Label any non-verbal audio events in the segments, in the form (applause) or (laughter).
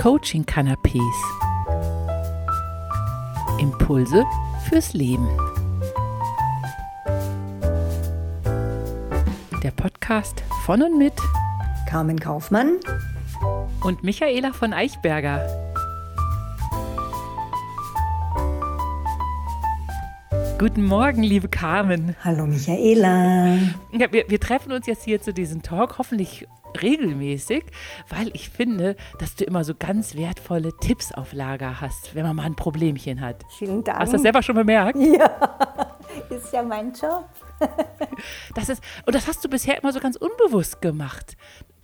Coaching Canapés. Impulse fürs Leben. Der Podcast von und mit Carmen Kaufmann und Michaela von Eichberger. Guten Morgen, liebe Carmen. Hallo Michaela. Ja, wir, wir treffen uns jetzt hier zu diesem Talk, hoffentlich regelmäßig, weil ich finde, dass du immer so ganz wertvolle Tipps auf Lager hast, wenn man mal ein Problemchen hat. Vielen Dank. Hast du das selber schon bemerkt? Ja, (laughs) ist ja mein Job. (laughs) Das ist, und das hast du bisher immer so ganz unbewusst gemacht.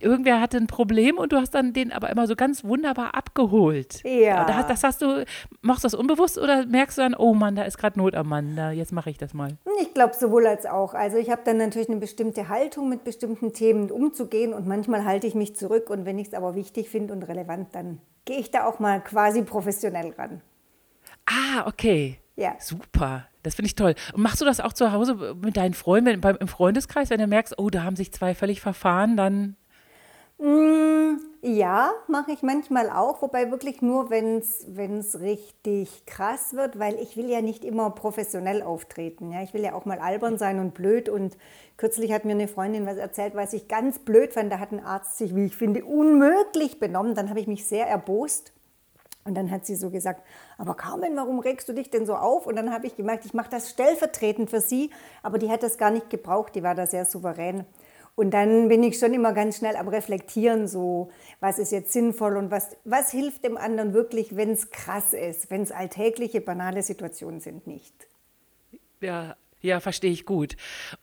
Irgendwer hatte ein Problem und du hast dann den aber immer so ganz wunderbar abgeholt. Ja. Das, das hast du, machst du das unbewusst oder merkst du dann, oh Mann, da ist gerade Not am Mann, da, jetzt mache ich das mal? Ich glaube sowohl als auch. Also ich habe dann natürlich eine bestimmte Haltung, mit bestimmten Themen umzugehen und manchmal halte ich mich zurück und wenn ich es aber wichtig finde und relevant, dann gehe ich da auch mal quasi professionell ran. Ah, okay. Ja. Super. Das finde ich toll. Und machst du das auch zu Hause mit deinen Freunden, beim, im Freundeskreis, wenn du merkst, oh, da haben sich zwei völlig verfahren, dann. Mm, ja, mache ich manchmal auch, wobei wirklich nur, wenn es richtig krass wird, weil ich will ja nicht immer professionell auftreten. Ja? Ich will ja auch mal albern sein und blöd. Und kürzlich hat mir eine Freundin was erzählt, was ich ganz blöd fand. Da hat ein Arzt sich, wie ich finde, unmöglich benommen. Dann habe ich mich sehr erbost. Und dann hat sie so gesagt, aber Carmen, warum regst du dich denn so auf? Und dann habe ich gemerkt, ich mache das stellvertretend für sie, aber die hat das gar nicht gebraucht, die war da sehr souverän. Und dann bin ich schon immer ganz schnell am Reflektieren, so was ist jetzt sinnvoll und was, was hilft dem anderen wirklich, wenn es krass ist, wenn es alltägliche, banale Situationen sind, nicht. Ja, ja, verstehe ich gut.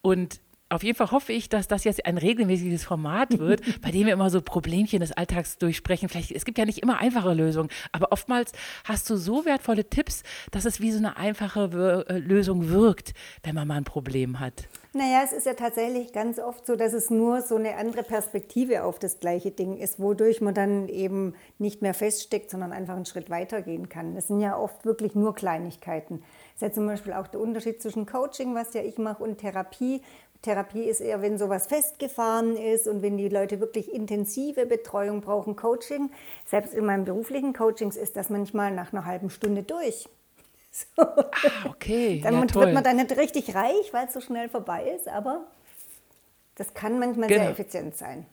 Und auf jeden Fall hoffe ich, dass das jetzt ein regelmäßiges Format wird, (laughs) bei dem wir immer so Problemchen des Alltags durchsprechen. Vielleicht, es gibt ja nicht immer einfache Lösungen, aber oftmals hast du so wertvolle Tipps, dass es wie so eine einfache Wir äh, Lösung wirkt, wenn man mal ein Problem hat. Naja, es ist ja tatsächlich ganz oft so, dass es nur so eine andere Perspektive auf das gleiche Ding ist, wodurch man dann eben nicht mehr feststeckt, sondern einfach einen Schritt weitergehen kann. Das sind ja oft wirklich nur Kleinigkeiten. Das ist ja zum Beispiel auch der Unterschied zwischen Coaching, was ja ich mache, und Therapie. Therapie ist eher, wenn sowas festgefahren ist und wenn die Leute wirklich intensive Betreuung brauchen. Coaching, selbst in meinen beruflichen Coachings ist das manchmal nach einer halben Stunde durch. (laughs) So. Ah, okay. (laughs) Dann ja, wird man dann nicht richtig reich, weil es so schnell vorbei ist, aber das kann manchmal genau. sehr effizient sein.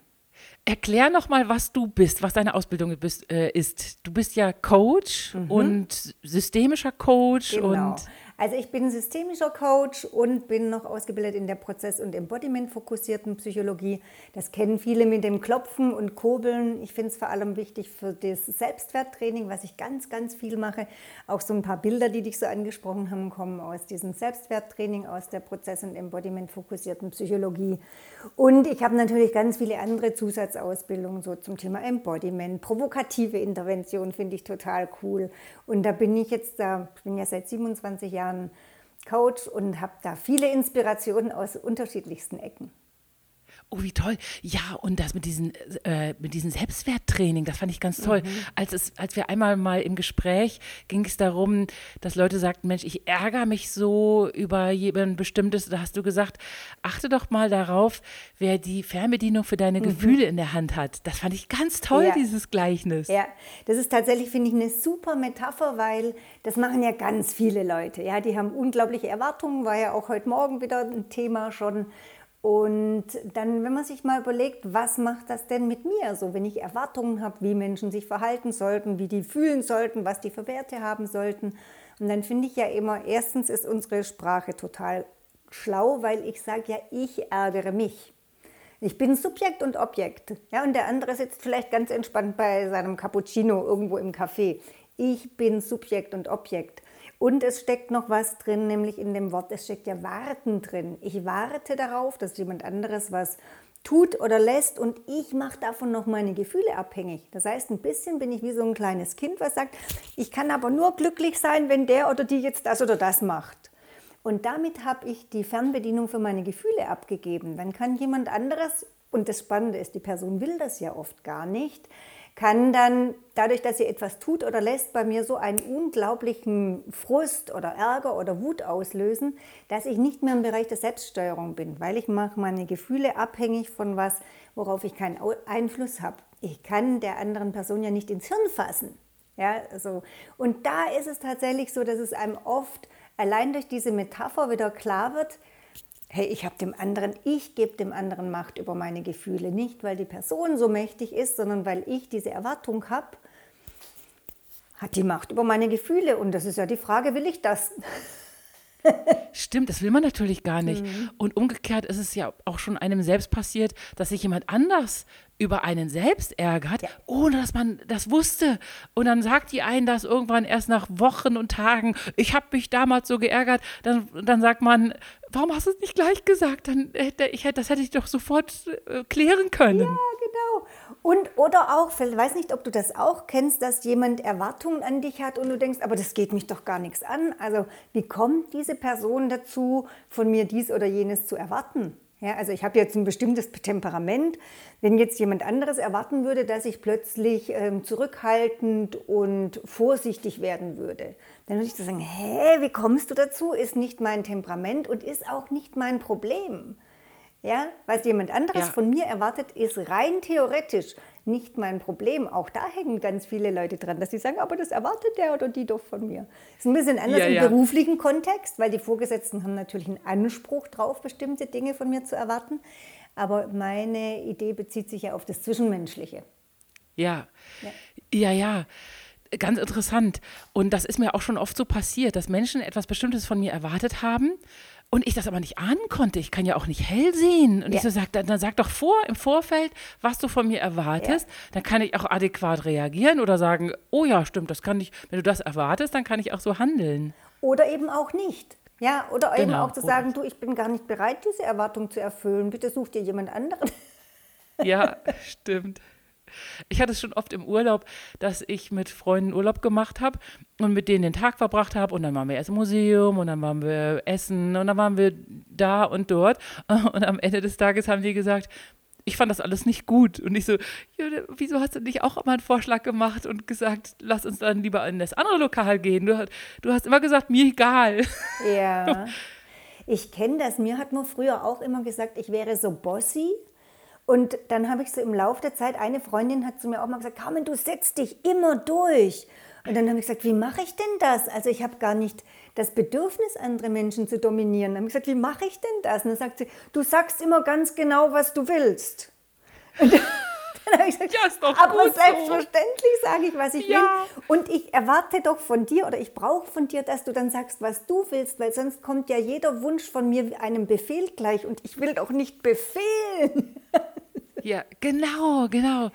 Erklär noch mal, was du bist, was deine Ausbildung bist, äh, ist. Du bist ja Coach mhm. und systemischer Coach genau. und also ich bin systemischer Coach und bin noch ausgebildet in der Prozess- und Embodiment-fokussierten Psychologie. Das kennen viele mit dem Klopfen und Kurbeln. Ich finde es vor allem wichtig für das Selbstwerttraining, was ich ganz, ganz viel mache. Auch so ein paar Bilder, die dich so angesprochen haben, kommen aus diesem Selbstwerttraining, aus der Prozess- und Embodiment-fokussierten Psychologie. Und ich habe natürlich ganz viele andere Zusatzausbildungen so zum Thema Embodiment, provokative Intervention finde ich total cool. Und da bin ich jetzt da, ich bin ja seit 27 Jahren Jahren Coach und habe da viele Inspirationen aus unterschiedlichsten Ecken. Oh, wie toll. Ja, und das mit diesem äh, mit diesem Selbstwerttraining, das fand ich ganz toll. Mhm. Als, es, als wir einmal mal im Gespräch ging es darum, dass Leute sagten, Mensch, ich ärgere mich so über jemand bestimmtes, da hast du gesagt, achte doch mal darauf, wer die Fernbedienung für deine mhm. Gefühle in der Hand hat. Das fand ich ganz toll, ja. dieses Gleichnis. Ja, das ist tatsächlich, finde ich, eine super Metapher, weil das machen ja ganz viele Leute. Ja, die haben unglaubliche Erwartungen, war ja auch heute Morgen wieder ein Thema schon und dann, wenn man sich mal überlegt, was macht das denn mit mir? So, wenn ich Erwartungen habe, wie Menschen sich verhalten sollten, wie die fühlen sollten, was die für Werte haben sollten. Und dann finde ich ja immer, erstens ist unsere Sprache total schlau, weil ich sage ja, ich ärgere mich. Ich bin Subjekt und Objekt. Ja, und der andere sitzt vielleicht ganz entspannt bei seinem Cappuccino irgendwo im Café. Ich bin Subjekt und Objekt. Und es steckt noch was drin, nämlich in dem Wort, es steckt ja Warten drin. Ich warte darauf, dass jemand anderes was tut oder lässt und ich mache davon noch meine Gefühle abhängig. Das heißt, ein bisschen bin ich wie so ein kleines Kind, was sagt, ich kann aber nur glücklich sein, wenn der oder die jetzt das oder das macht. Und damit habe ich die Fernbedienung für meine Gefühle abgegeben. Dann kann jemand anderes, und das Spannende ist, die Person will das ja oft gar nicht, kann dann dadurch, dass sie etwas tut oder lässt, bei mir so einen unglaublichen Frust oder Ärger oder Wut auslösen, dass ich nicht mehr im Bereich der Selbststeuerung bin, weil ich mache meine Gefühle abhängig von was, worauf ich keinen Einfluss habe. Ich kann der anderen Person ja nicht ins Hirn fassen. Ja, so. Und da ist es tatsächlich so, dass es einem oft allein durch diese Metapher wieder klar wird, hey, ich habe dem anderen, ich gebe dem anderen Macht über meine Gefühle. Nicht, weil die Person so mächtig ist, sondern weil ich diese Erwartung habe, hat die Macht über meine Gefühle. Und das ist ja die Frage, will ich das? (laughs) Stimmt, das will man natürlich gar nicht. Mhm. Und umgekehrt ist es ja auch schon einem selbst passiert, dass sich jemand anders über einen selbst ärgert, ja. ohne dass man das wusste. Und dann sagt die einen das irgendwann erst nach Wochen und Tagen, ich habe mich damals so geärgert. Dann, dann sagt man, warum hast du es nicht gleich gesagt? Dann hätte ich, das hätte ich doch sofort äh, klären können. Ja. Und oder auch, ich weiß nicht, ob du das auch kennst, dass jemand Erwartungen an dich hat und du denkst, aber das geht mich doch gar nichts an. Also wie kommt diese Person dazu, von mir dies oder jenes zu erwarten? Ja, also ich habe jetzt ein bestimmtes Temperament. Wenn jetzt jemand anderes erwarten würde, dass ich plötzlich ähm, zurückhaltend und vorsichtig werden würde, dann würde ich sagen, hä, wie kommst du dazu? Ist nicht mein Temperament und ist auch nicht mein Problem. Ja, was jemand anderes ja. von mir erwartet, ist rein theoretisch nicht mein Problem. Auch da hängen ganz viele Leute dran, dass sie sagen, aber das erwartet der oder die doch von mir. Das ist ein bisschen anders ja, im ja. beruflichen Kontext, weil die Vorgesetzten haben natürlich einen Anspruch drauf, bestimmte Dinge von mir zu erwarten. Aber meine Idee bezieht sich ja auf das Zwischenmenschliche. Ja, ja, ja. ja. Ganz interessant. Und das ist mir auch schon oft so passiert, dass Menschen etwas Bestimmtes von mir erwartet haben und ich das aber nicht ahnen konnte. Ich kann ja auch nicht hell sehen. Und ja. ich so sag, dann, dann, sag doch vor im Vorfeld, was du von mir erwartest. Ja. Dann kann ich auch adäquat reagieren oder sagen, oh ja, stimmt, das kann ich, wenn du das erwartest, dann kann ich auch so handeln. Oder eben auch nicht. Ja, oder genau. eben auch zu sagen, du, ich bin gar nicht bereit, diese Erwartung zu erfüllen. Bitte such dir jemand anderen. Ja, (laughs) stimmt. Ich hatte es schon oft im Urlaub, dass ich mit Freunden Urlaub gemacht habe und mit denen den Tag verbracht habe und dann waren wir erst im Museum und dann waren wir essen und dann waren wir da und dort (laughs) und am Ende des Tages haben die gesagt, ich fand das alles nicht gut. Und ich so, ja, wieso hast du nicht auch mal einen Vorschlag gemacht und gesagt, lass uns dann lieber in das andere Lokal gehen? Du, du hast immer gesagt, mir egal. Ja. (laughs) Ich kenne das. Mir hat man früher auch immer gesagt, ich wäre so bossy. Und dann habe ich so im Laufe der Zeit, eine Freundin hat zu mir auch mal gesagt, Carmen, du setzt dich immer durch. Und dann habe ich gesagt, wie mache ich denn das? Also ich habe gar nicht das Bedürfnis, andere Menschen zu dominieren. Dann habe ich gesagt, wie mache ich denn das? Und dann sagt sie, du sagst immer ganz genau, was du willst. (laughs) Und dann habe ich gesagt, ja, ist doch aber gut selbstverständlich so. sage ich, was ich ja. will. Und ich erwarte doch von dir oder ich brauche von dir, dass du dann sagst, was du willst, weil sonst kommt ja jeder Wunsch von mir einem Befehl gleich und ich will doch nicht befehlen. (laughs) Ja, genau, genau.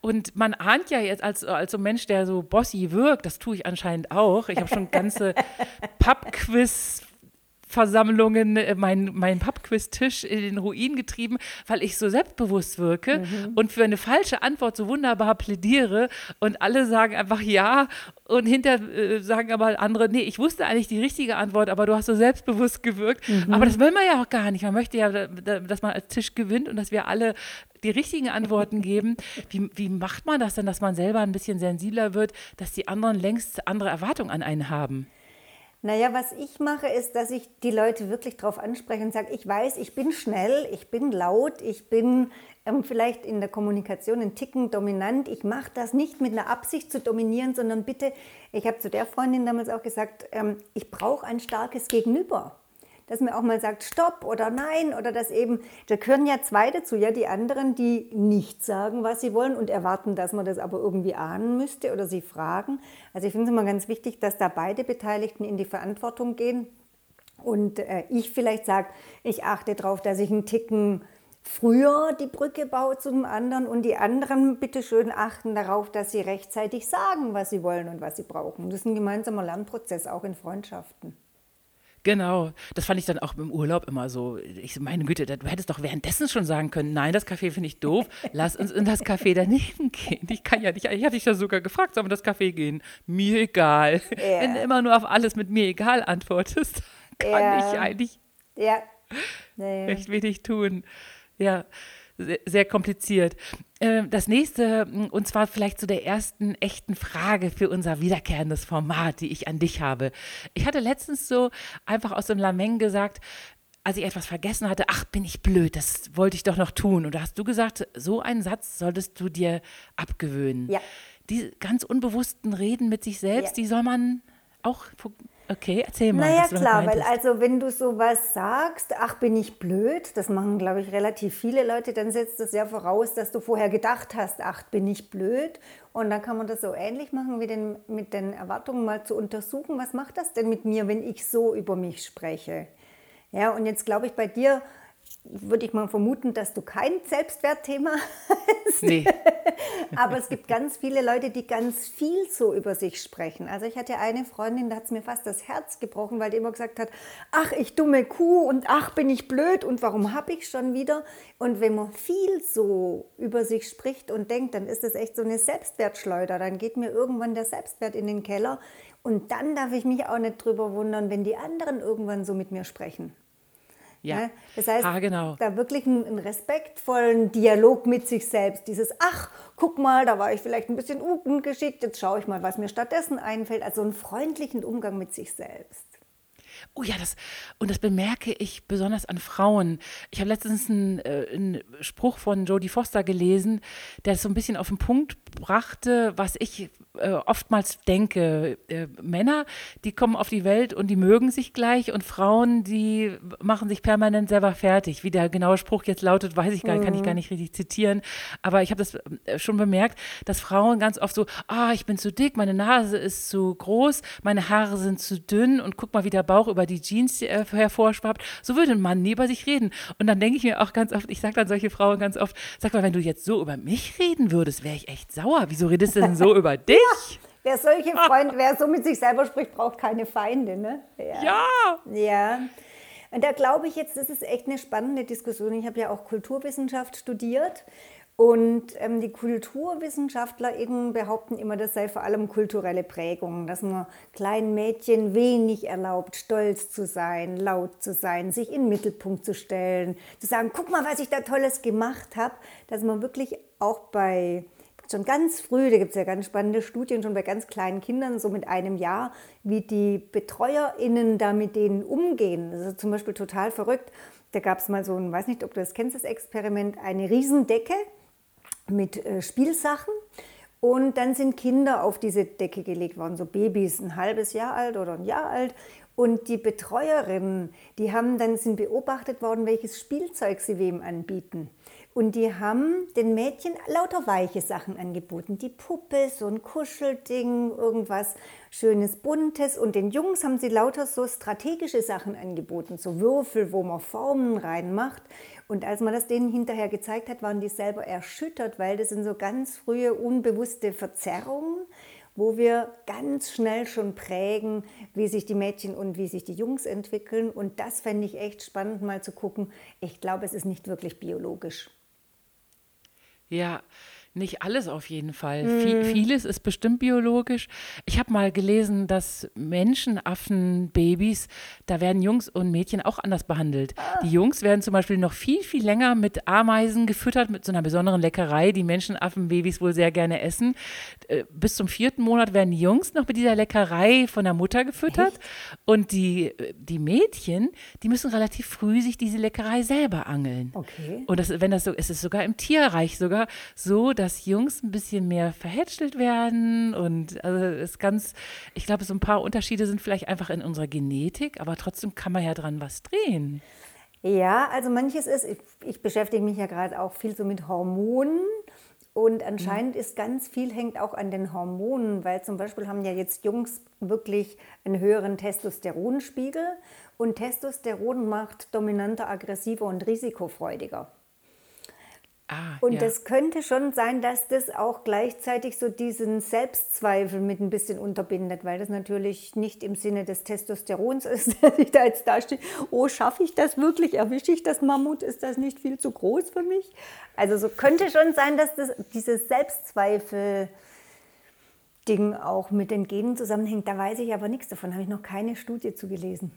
Und man ahnt ja jetzt als, als so Mensch, der so bossy wirkt, das tue ich anscheinend auch. Ich habe schon ganze (laughs) Pubquiz Versammlungen äh, mein, mein Pappquiz-Tisch in den Ruin getrieben, weil ich so selbstbewusst wirke mhm. und für eine falsche Antwort so wunderbar plädiere und alle sagen einfach ja und hinter äh, sagen aber andere, nee, ich wusste eigentlich die richtige Antwort, aber du hast so selbstbewusst gewirkt. Mhm. Aber das will man ja auch gar nicht. Man möchte ja, dass man als Tisch gewinnt und dass wir alle die richtigen Antworten geben. Wie, wie macht man das denn, dass man selber ein bisschen sensibler wird, dass die anderen längst andere Erwartungen an einen haben? Naja, was ich mache, ist, dass ich die Leute wirklich darauf anspreche und sage, ich weiß, ich bin schnell, ich bin laut, ich bin ähm, vielleicht in der Kommunikation ein Ticken dominant. Ich mache das nicht mit einer Absicht zu dominieren, sondern bitte, ich habe zu der Freundin damals auch gesagt, ähm, ich brauche ein starkes Gegenüber dass man auch mal sagt Stopp oder Nein oder dass eben, da gehören ja zwei dazu, ja, die anderen, die nicht sagen, was sie wollen und erwarten, dass man das aber irgendwie ahnen müsste oder sie fragen. Also ich finde es immer ganz wichtig, dass da beide Beteiligten in die Verantwortung gehen und äh, ich vielleicht sage, ich achte darauf, dass ich einen Ticken früher die Brücke baue zum anderen und die anderen bitte schön achten darauf, dass sie rechtzeitig sagen, was sie wollen und was sie brauchen. Das ist ein gemeinsamer Lernprozess, auch in Freundschaften. Genau, das fand ich dann auch im Urlaub immer so. Ich so, meine Güte, du hättest doch währenddessen schon sagen können, nein, das Café finde ich doof, lass uns in das Café daneben (laughs) gehen. Ich kann ja nicht, ich hatte dich ja sogar gefragt, sollen wir in das Café gehen? Mir egal. Ja. Wenn du immer nur auf alles mit mir egal antwortest, (laughs) kann ja. ich eigentlich ja. naja. recht wenig tun. Ja, sehr, kompliziert. Äh, das nächste, und zwar vielleicht zu der ersten echten Frage für unser wiederkehrendes Format, die ich an dich habe. Ich hatte letztens so einfach aus dem Lameng gesagt, als ich etwas vergessen hatte, ach, bin ich blöd, das wollte ich doch noch tun. Und da hast du gesagt, so einen Satz solltest du dir abgewöhnen. Ja. Die ganz unbewussten Reden mit sich selbst, ja. die soll man auch Okay, erzähl mal. Naja, klar, weil also wenn du sowas sagst, ach, bin ich blöd, das machen, glaube ich, relativ viele Leute, dann setzt das ja voraus, dass du vorher gedacht hast, ach, bin ich blöd. Und dann kann man das so ähnlich machen, wie den, mit den Erwartungen mal zu untersuchen, was macht das denn mit mir, wenn ich so über mich spreche? Ja, und jetzt glaube ich bei dir, würde ich mal vermuten, dass du kein Selbstwertthema (laughs) hast. Nee. Aber es gibt ganz viele Leute, die ganz viel so über sich sprechen. Also ich hatte eine Freundin, da hat es mir fast das Herz gebrochen, weil die immer gesagt hat, ach, ich dumme Kuh und ach, bin ich blöd und warum habe ich schon wieder? Und wenn man viel so über sich spricht und denkt, dann ist das echt so eine Selbstwertschleuder. Dann geht mir irgendwann der Selbstwert in den Keller. Und dann darf ich mich auch nicht drüber wundern, wenn die anderen irgendwann so mit mir sprechen. Ja. Ne? Das heißt, ah, genau. da wirklich einen, einen, respektvollen Dialog mit sich selbst. Dieses, ach, guck mal, da war ich vielleicht ein bisschen ungeschickt, jetzt schaue ich mal, was mir stattdessen einfällt. Also einen freundlichen Umgang mit sich selbst. Oh ja, das, und das bemerke ich besonders an Frauen. Ich habe letztens einen, äh, einen, Spruch von Jodie Foster gelesen, der es so ein bisschen auf den Punkt brachte, was ich äh, oftmals denke. Äh, Männer, die kommen auf die Welt und die mögen sich gleich und Frauen, die machen sich permanent selber fertig. Wie der genaue Spruch jetzt lautet, weiß ich gar, mhm. kann ich gar nicht richtig zitieren. Aber ich habe das äh, schon bemerkt, dass Frauen ganz oft so, ah, ich bin zu dick, meine Nase ist zu groß, meine Haare sind zu dünn und guck mal, wie der Bauch über die Jeans äh, hervorschwappt. So würde ein Mann nie über sich reden. Und dann denke ich mir auch ganz oft, ich sage dann solche Frauen ganz oft, sag mal, wenn du jetzt so über mich reden würdest, wäre ich echt sauer. Wieso redest du denn so (laughs) über dich? Ja, wer solche Freunde, wer so mit sich selber spricht, braucht keine Feinde, ne? Ja. Ja. ja. Und da glaube ich jetzt, das ist echt eine spannende Diskussion. Ich habe ja auch Kulturwissenschaft studiert und ähm, die Kulturwissenschaftler eben behaupten immer, das sei vor allem kulturelle Prägung, dass man kleinen Mädchen wenig erlaubt, stolz zu sein, laut zu sein, sich in den Mittelpunkt zu stellen, zu sagen, guck mal, was ich da Tolles gemacht habe, dass man wirklich auch bei schon ganz früh, da gibt es ja ganz spannende Studien, schon bei ganz kleinen Kindern, so mit einem Jahr, wie die BetreuerInnen da mit denen umgehen. Das ist zum Beispiel total verrückt. Da gab es mal so ein, weiß nicht, ob du das kennst, das Experiment, eine Riesendecke mit äh, Spielsachen. Und dann sind Kinder auf diese Decke gelegt worden, so Babys, ein halbes Jahr alt oder ein Jahr alt. Und die Betreuerinnen, die haben dann sind beobachtet worden, welches Spielzeug sie wem anbieten. Und die haben den Mädchen lauter weiche Sachen angeboten. Die Puppe, so ein Kuschelding, irgendwas Schönes Buntes. Und den Jungs haben sie lauter so strategische Sachen angeboten, so Würfel, wo man Formen reinmacht. Und als man das denen hinterher gezeigt hat, waren die selber erschüttert, weil das sind so ganz frühe unbewusste Verzerrungen, wo wir ganz schnell schon prägen, wie sich die Mädchen und wie sich die Jungs entwickeln. Und das fände ich echt spannend mal zu gucken. Ich glaube, es ist nicht wirklich biologisch. Ja, nicht alles auf jeden Fall. Mhm. vieles ist bestimmt biologisch. Ich habe mal gelesen, dass Menschenaffen-Babys, da werden Jungs und Mädchen auch anders behandelt. Ah. Die Jungs werden zum Beispiel noch viel, viel länger mit Ameisen gefüttert, mit so einer besonderen Leckerei, die Menschenaffen-Babys wohl sehr gerne essen. Äh, bis zum vierten Monat werden die Jungs noch mit dieser Leckerei von der Mutter gefüttert. Echt? Und die, die Mädchen, die müssen relativ früh sich diese Leckerei selber angeln. Okay. Und das, wenn das so ist, ist es sogar im Tierreich sogar so, dass dass Jungs ein bisschen mehr verhätschelt werden und also ist ganz, ich glaube, so ein paar Unterschiede sind vielleicht einfach in unserer Genetik, aber trotzdem kann man ja dran was drehen. Ja, also manches ist, ich, ich beschäftige mich ja gerade auch viel so mit Hormonen und anscheinend ist ganz viel hängt auch an den Hormonen, weil zum Beispiel haben ja jetzt Jungs wirklich einen höheren Testosteronspiegel und Testosteron macht dominanter, aggressiver und risikofreudiger. Ah, und ja. das könnte schon sein, dass das auch gleichzeitig so diesen Selbstzweifel mit ein bisschen unterbindet, weil das natürlich nicht im Sinne des Testosterons ist, (laughs) dass ich da jetzt dastehe, oh, schaffe ich das wirklich, erwische ich das Mammut, ist das nicht viel zu groß für mich? Also so könnte schon sein, dass das, dieses Selbstzweifel Ding auch mit den Genen zusammenhängt. Da weiß ich aber nichts davon, habe ich noch keine Studie zu gelesen.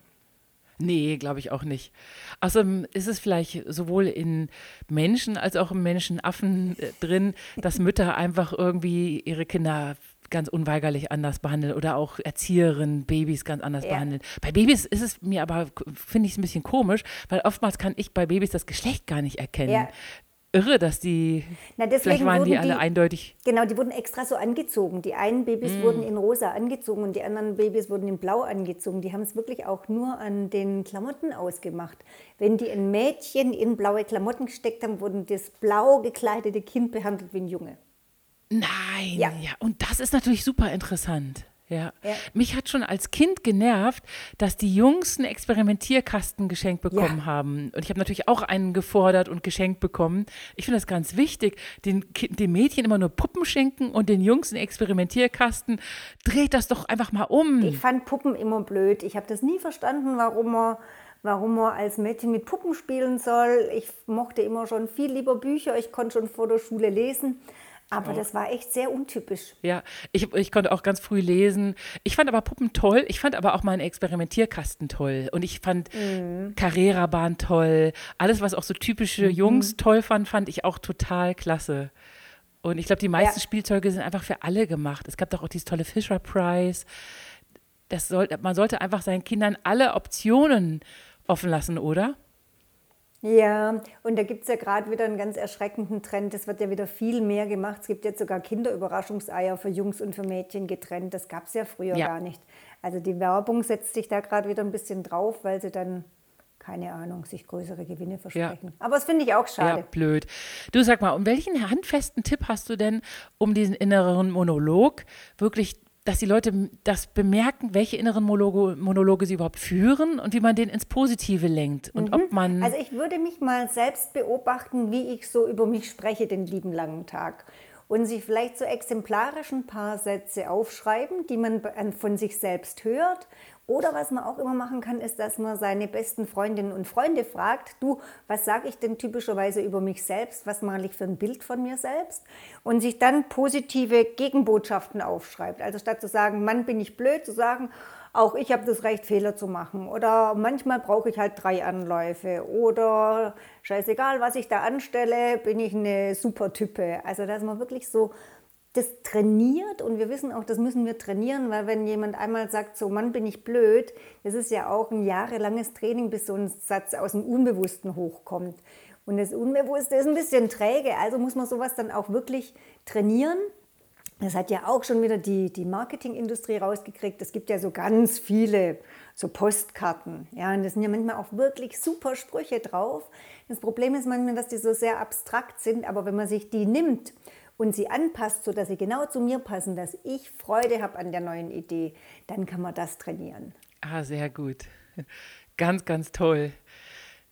Nee, glaube ich auch nicht. Außerdem ist es vielleicht sowohl in Menschen als auch im Menschenaffen äh, drin, dass Mütter einfach irgendwie ihre Kinder ganz unweigerlich anders behandeln oder auch Erzieherinnen Babys ganz anders ja. behandeln. Bei Babys ist es mir aber, finde ich es ein bisschen komisch, weil oftmals kann ich bei Babys das Geschlecht gar nicht erkennen. Ja irre, dass die. Na, vielleicht waren die alle die, eindeutig. Genau, die wurden extra so angezogen. Die einen Babys mm. wurden in rosa angezogen und die anderen Babys wurden in blau angezogen. Die haben es wirklich auch nur an den Klamotten ausgemacht. Wenn die ein Mädchen in blaue Klamotten gesteckt haben, wurden das blau gekleidete Kind behandelt wie ein Junge. Nein, ja. ja. Und das ist natürlich super interessant. Ja. ja. Mich hat schon als Kind genervt, dass die Jungs einen Experimentierkasten geschenkt bekommen ja. haben. Und ich habe natürlich auch einen gefordert und geschenkt bekommen. Ich finde das ganz wichtig, den, den Mädchen immer nur Puppen schenken und den Jungs einen Experimentierkasten. Dreht das doch einfach mal um. Ich fand Puppen immer blöd. Ich habe das nie verstanden, warum man warum man als Mädchen mit Puppen spielen soll. Ich mochte immer schon viel lieber Bücher. Ich konnte schon vor der Schule lesen. Aber das war echt sehr untypisch. Ja, ich, ich konnte auch ganz früh lesen. Ich fand aber Puppen toll. Ich fand aber auch meinen Experimentierkasten toll. Und ich fand mhm. Carrera-Bahn toll. Alles, was auch so typische mhm. Jungs toll fand, fand ich auch total klasse. Und ich glaube, die meisten ja. Spielzeuge sind einfach für alle gemacht. Es gab doch auch dieses tolle Fisher Prize. Das soll, man sollte einfach seinen Kindern alle Optionen offen lassen, oder? Ja, und da gibt es ja gerade wieder einen ganz erschreckenden Trend. Es wird ja wieder viel mehr gemacht. Es gibt jetzt sogar Kinderüberraschungseier für Jungs und für Mädchen getrennt. Das gab es ja früher ja. gar nicht. Also die Werbung setzt sich da gerade wieder ein bisschen drauf, weil sie dann keine Ahnung, sich größere Gewinne versprechen. Ja. Aber das finde ich auch schade. Ja, blöd. Du sag mal, um welchen handfesten Tipp hast du denn, um diesen inneren Monolog wirklich dass die Leute das bemerken, welche inneren Monologe, Monologe, sie überhaupt führen und wie man den ins Positive lenkt. Und mhm. ob man also ich würde mich mal selbst beobachten, wie ich so über mich spreche den lieben langen Tag. Und sich vielleicht so exemplarisch ein paar Sätze aufschreiben, die man von sich selbst hört oder was man auch immer machen kann, ist, dass man seine besten Freundinnen und Freunde fragt, du, was sage ich denn typischerweise über mich selbst, was male ich für ein Bild von mir selbst und sich dann positive Gegenbotschaften aufschreibt. Also statt zu sagen, Mann, bin ich blöd, zu sagen, auch ich habe das Recht, Fehler zu machen. Oder manchmal brauche ich halt drei Anläufe. Oder scheißegal, was ich da anstelle, bin ich eine super Type. Also dass man wirklich so das trainiert und wir wissen auch, das müssen wir trainieren, weil wenn jemand einmal sagt, so Mann, bin ich blöd, das ist ja auch ein jahrelanges Training, bis so ein Satz aus dem Unbewussten hochkommt. Und das Unbewusste ist ein bisschen träge, also muss man sowas dann auch wirklich trainieren. Das hat ja auch schon wieder die, die Marketingindustrie rausgekriegt. Es gibt ja so ganz viele so Postkarten. Ja, und da sind ja manchmal auch wirklich super Sprüche drauf. Das Problem ist manchmal, dass die so sehr abstrakt sind, aber wenn man sich die nimmt und sie anpasst, sodass sie genau zu mir passen, dass ich Freude habe an der neuen Idee, dann kann man das trainieren. Ah, sehr gut. Ganz, ganz toll.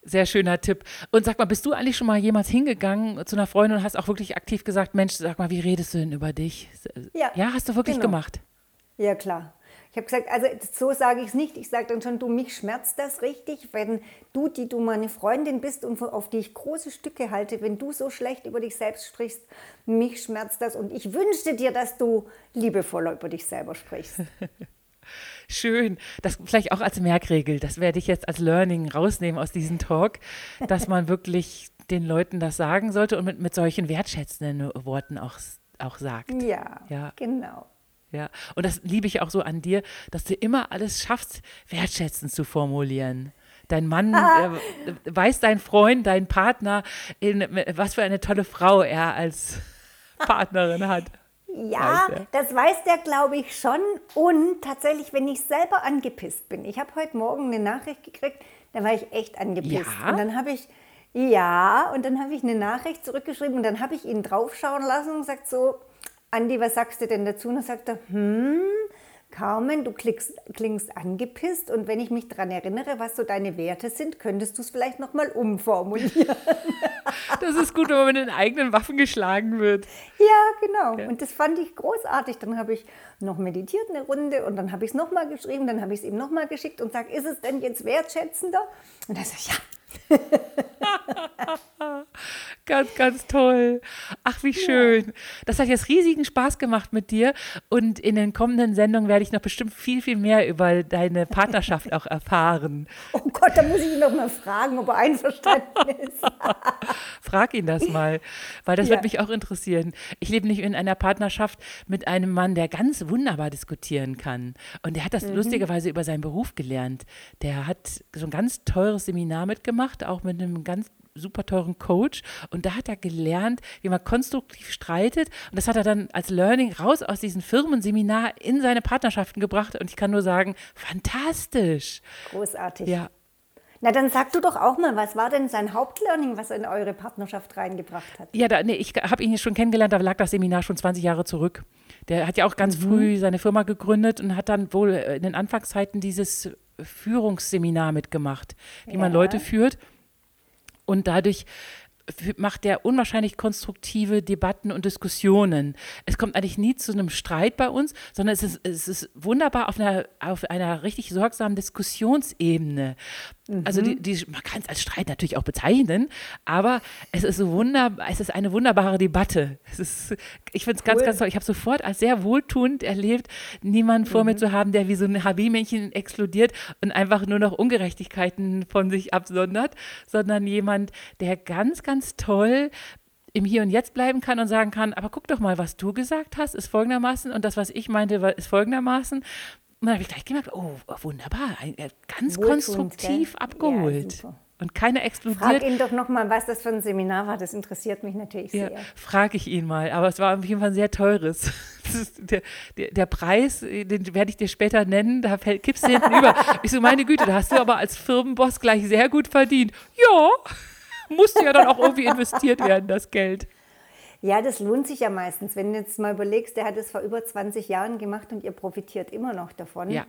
Sehr schöner Tipp. Und sag mal, bist du eigentlich schon mal jemals hingegangen zu einer Freundin und hast auch wirklich aktiv gesagt, Mensch, sag mal, wie redest du denn über dich? Ja, ja hast du wirklich genau. gemacht? Ja, klar. Ich habe gesagt, also so sage ich es nicht. Ich sage dann schon, du, mich schmerzt das richtig, wenn du, die du meine Freundin bist und auf die ich große Stücke halte, wenn du so schlecht über dich selbst sprichst, mich schmerzt das. Und ich wünschte dir, dass du liebevoller über dich selber sprichst. (laughs) Schön. Das vielleicht auch als Merkregel. Das werde ich jetzt als Learning rausnehmen aus diesem Talk, dass man (laughs) wirklich den Leuten das sagen sollte und mit, mit solchen wertschätzenden Worten auch, auch sagt. Ja, ja, genau. Ja, und das liebe ich auch so an dir, dass du immer alles schaffst, wertschätzend zu formulieren. Dein Mann, ah. äh, weiß dein Freund, dein Partner, in, was für eine tolle Frau er als (laughs) Partnerin hat. Ja, weiß das weiß der, glaube ich, schon. Und tatsächlich, wenn ich selber angepisst bin. Ich habe heute Morgen eine Nachricht gekriegt, da war ich echt angepisst. Ja? Und dann habe ich, ja, und dann habe ich eine Nachricht zurückgeschrieben und dann habe ich ihn draufschauen lassen und gesagt so, Andi, was sagst du denn dazu? Und dann sagt er, hm, Carmen, du klingst, klingst angepisst und wenn ich mich daran erinnere, was so deine Werte sind, könntest du es vielleicht nochmal umformulieren. (laughs) Das ist gut, wenn man mit den eigenen Waffen geschlagen wird. Ja, genau. Ja. Und das fand ich großartig. Dann habe ich noch meditiert eine Runde und dann habe ich es nochmal geschrieben, dann habe ich es ihm nochmal geschickt und sage, ist es denn jetzt wertschätzender? Und er sagt, ja. (laughs) Ganz, ganz toll. Ach, wie schön. Das hat jetzt riesigen Spaß gemacht mit dir. Und in den kommenden Sendungen werde ich noch bestimmt viel, viel mehr über deine Partnerschaft auch erfahren. Oh Gott, da muss ich ihn noch mal fragen, ob er einverstanden (laughs) ist. Frag ihn das mal, weil das ja. wird mich auch interessieren. Ich lebe nicht in einer Partnerschaft mit einem Mann, der ganz wunderbar diskutieren kann. Und der hat das mhm. lustigerweise über seinen Beruf gelernt. Der hat so ein ganz teures Seminar mitgemacht, auch mit einem ganz super teuren Coach und da hat er gelernt, wie man konstruktiv streitet und das hat er dann als Learning raus aus diesem Firmenseminar in seine Partnerschaften gebracht und ich kann nur sagen, fantastisch. Großartig. Ja. Na, dann sag du doch auch mal, was war denn sein Hauptlearning, was er in eure Partnerschaft reingebracht hat? Ja, da, nee, ich habe ihn schon kennengelernt, da lag das Seminar schon 20 Jahre zurück. Der hat ja auch ganz mhm. früh seine Firma gegründet und hat dann wohl in den Anfangszeiten dieses Führungsseminar mitgemacht, wie ja. man Leute führt. Und dadurch macht er unwahrscheinlich konstruktive Debatten und Diskussionen. Es kommt eigentlich nie zu einem Streit bei uns, sondern es ist, es ist wunderbar auf einer, auf einer richtig sorgsamen Diskussionsebene. Mhm. Also die, die, man kann es als Streit natürlich auch bezeichnen, aber es ist so wunderbar, es ist eine wunderbare Debatte. Es ist, ich finde es cool. ganz, ganz toll. Ich habe sofort als sehr wohltuend erlebt, niemanden vor mhm. mir zu haben, der wie so ein HB-Männchen explodiert und einfach nur noch Ungerechtigkeiten von sich absondert, sondern jemand, der ganz, ganz toll im Hier und Jetzt bleiben kann und sagen kann, aber guck doch mal, was du gesagt hast, ist folgendermaßen und das, was ich meinte, ist folgendermaßen. Und dann habe ich gleich gemerkt, oh, wunderbar, ganz konstruktiv gell? abgeholt. Ja, und keiner explodiert. Frag ihn doch nochmal, was das für ein Seminar war. Das interessiert mich natürlich ja, sehr. Frage ich ihn mal. Aber es war auf jeden Fall sehr teures. (laughs) Der, der, der, Preis, den werde ich dir später nennen, da kippst du hinten über. (laughs) Ich so, meine Güte, da hast du aber als Firmenboss gleich sehr gut verdient. Ja, musste ja dann auch irgendwie investiert werden, das Geld. Ja, das lohnt sich ja meistens. Wenn du jetzt mal überlegst, der hat es vor über 20 Jahren gemacht und ihr profitiert immer noch davon. Ja.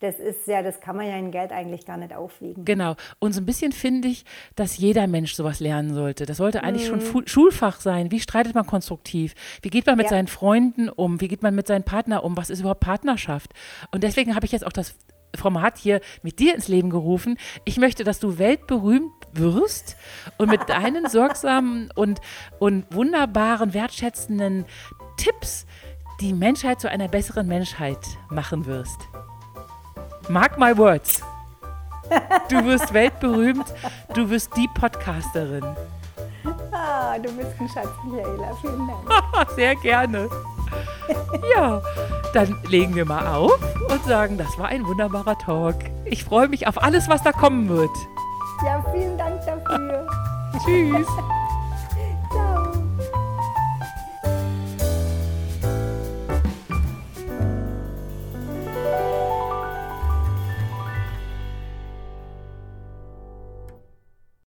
Das ist ja, das kann man ja in Geld eigentlich gar nicht aufwiegen. Genau. Und so ein bisschen finde ich, dass jeder Mensch sowas lernen sollte. Das sollte eigentlich mhm. schon Schulfach sein. Wie streitet man konstruktiv? Wie geht man mit ja. seinen Freunden um? Wie geht man mit seinem Partner um? Was ist überhaupt Partnerschaft? Und deswegen habe ich jetzt auch das Format hier mit dir ins Leben gerufen. Ich möchte, dass du weltberühmt wirst und mit deinen (laughs) sorgsamen und, und wunderbaren, wertschätzenden Tipps die Menschheit zu einer besseren Menschheit machen wirst. Mark my words. Du wirst weltberühmt, du wirst die Podcasterin. Ah, du bist ein Schatz, Michaela. Vielen Dank. (laughs) Sehr gerne. (laughs) Ja, dann legen wir mal auf und sagen, das war ein wunderbarer Talk. Ich freue mich auf alles, was da kommen wird. Ja, vielen Dank dafür. Tschüss. (laughs)